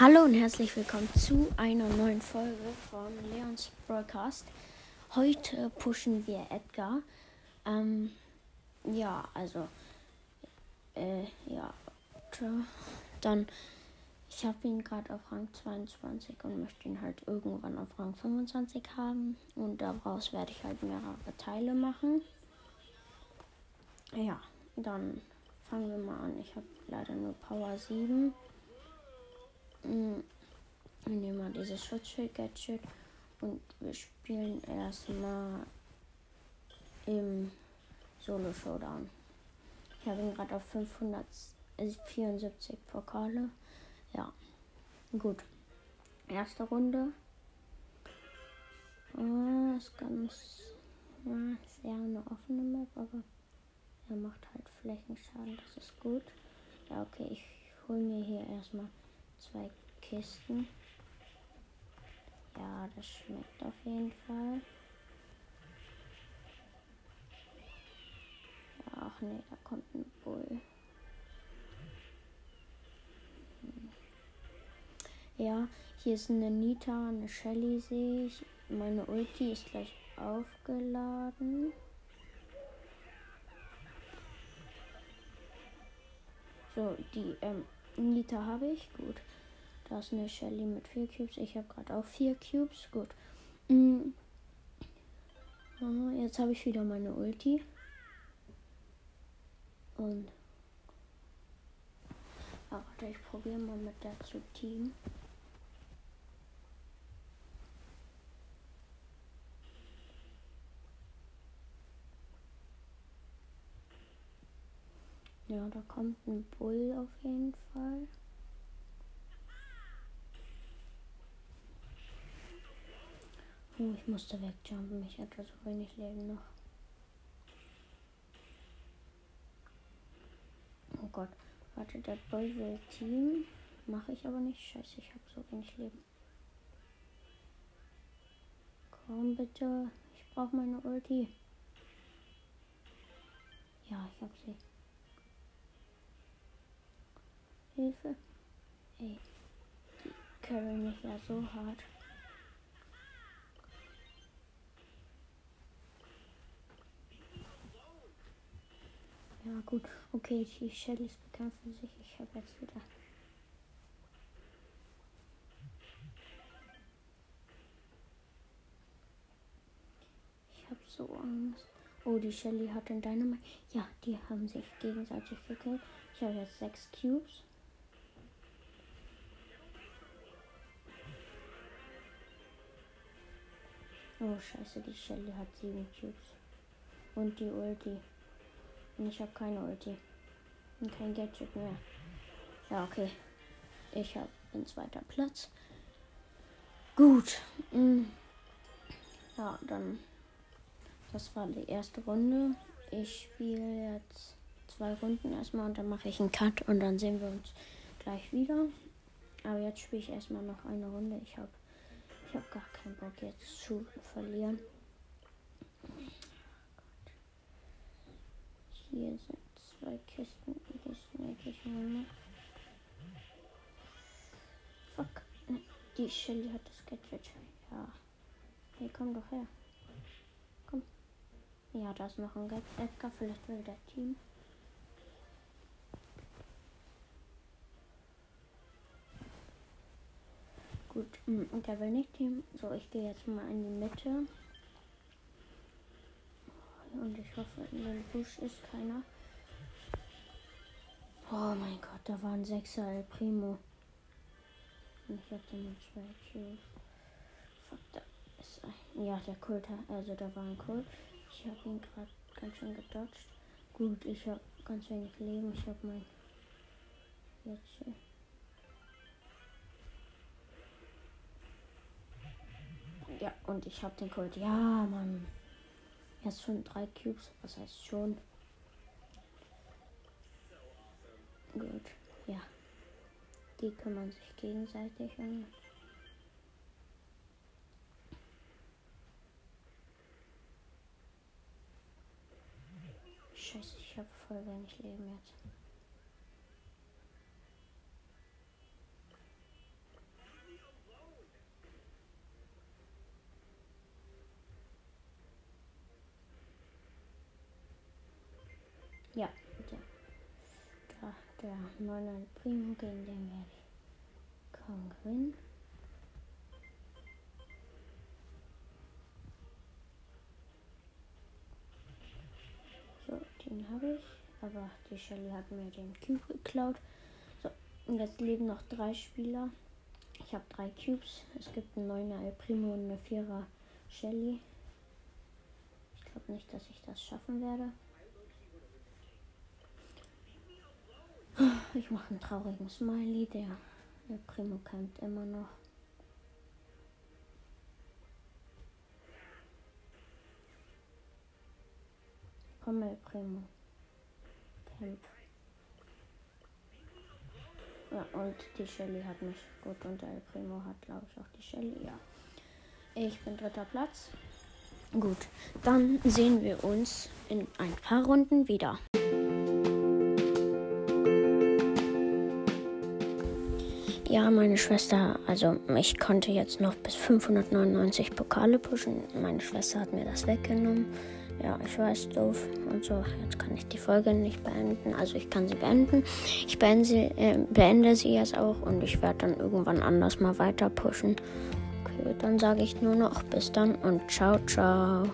Hallo und herzlich willkommen zu einer neuen Folge von Leons Broadcast. Heute pushen wir Edgar. Ähm, ja, also, äh, ja, dann, ich habe ihn gerade auf Rang 22 und möchte ihn halt irgendwann auf Rang 25 haben. Und daraus werde ich halt mehrere Teile machen. Ja, dann fangen wir mal an. Ich habe leider nur Power 7. Mm, wir nehmen mal dieses Schutzschild-Gadget und wir spielen erstmal im Solo-Showdown. Ich habe ihn gerade auf 574 Pokale. Ja, gut. Erste Runde. Ah, ist ganz. Ja, ist eher eine offene Map, aber er macht halt Flächenschaden. Das ist gut. Ja, okay, ich hole mir hier erstmal zwei Kisten. Ja, das schmeckt auf jeden Fall. Ach nee, da kommt ein Bull. Hm. Ja, hier ist eine Nita, eine Shelly sehe ich. Meine Ulti ist gleich aufgeladen. So, die ähm, Nita habe ich. Gut. Da ist eine Shelly mit vier Cubes. Ich habe gerade auch vier Cubes. Gut. Mhm. Jetzt habe ich wieder meine Ulti. Und. Ah, warte, ich probiere mal mit der zu Team. Ja, da kommt ein Bull auf jeden Fall. Oh, ich musste wegjumpen. Ich hatte so wenig Leben noch. Oh Gott. Warte, der Bull will Team. Mache ich aber nicht. Scheiße, ich habe so wenig Leben. Komm bitte. Ich brauche meine Ulti. Ja, ich habe sie. Hilfe. Ey. Die carry mich ja so hart. Ja gut, okay, die Shellys bekämpfen sich. Ich habe jetzt wieder. So Angst. Oh, die Shelly hat den Dynamite. Ja, die haben sich gegenseitig gekillt. Ich habe jetzt sechs Cubes. Oh scheiße, die Shelly hat sieben Cubes. Und die Ulti. Und ich habe keine Ulti. Und kein Gadget mehr. Ja, okay. Ich habe den zweiten Platz. Gut. Mm. Ja, dann. Das war die erste Runde. Ich spiele jetzt zwei Runden erstmal und dann mache ich einen Cut und dann sehen wir uns gleich wieder. Aber jetzt spiele ich erstmal noch eine Runde. Ich habe Bock jetzt zu verlieren. Hier sind zwei Kisten, die snake ich mal. Fuck. Die Shelly hat das Gadget. Ja. Hey, komm doch her. Komm. Ja, da ist noch ein Edgar. Vielleicht will der Team. Gut, hm, und der will nicht Team. So, ich gehe jetzt mal in die Mitte. Und ich hoffe, in dem Busch ist keiner. Oh mein Gott, da war ein Sechser El Primo. Und ich hatte nur zwei Kills. Fuck, da ist ein. Ja, der Kult, also da war ein Kult. Ich habe ihn gerade ganz schön gedodged. Gut, ich habe ganz wenig Leben. Ich habe mein. Jetzt Ja, und ich habe den Colt. Ja, Mann. Jetzt schon drei Cubes. Was heißt schon? Gut. Ja. Die kümmern sich gegenseitig um. Scheiße, ich habe voll wenig Leben jetzt. Ja, der, da, der 9 Primo gegen den werde ich kaum gewinnen. So, den habe ich. Aber die Shelly hat mir den Cube geklaut. So, und jetzt leben noch drei Spieler. Ich habe drei Cubes. Es gibt einen 9er El Primo und eine 4er Shelly. Ich glaube nicht, dass ich das schaffen werde. Ich mache einen traurigen Smiley. Der, der Primo kämpft immer noch. Komm, El Primo. Camp. Ja, und die Shelly hat mich gut und der Primo hat, glaube ich, auch die Shelly. Ja. Ich bin dritter Platz. Gut, dann sehen wir uns in ein paar Runden wieder. Ja, meine Schwester, also ich konnte jetzt noch bis 599 Pokale pushen. Meine Schwester hat mir das weggenommen. Ja, ich weiß, doof und so. Jetzt kann ich die Folge nicht beenden. Also ich kann sie beenden. Ich beende sie, äh, beende sie jetzt auch und ich werde dann irgendwann anders mal weiter pushen. Okay, dann sage ich nur noch bis dann und ciao, ciao.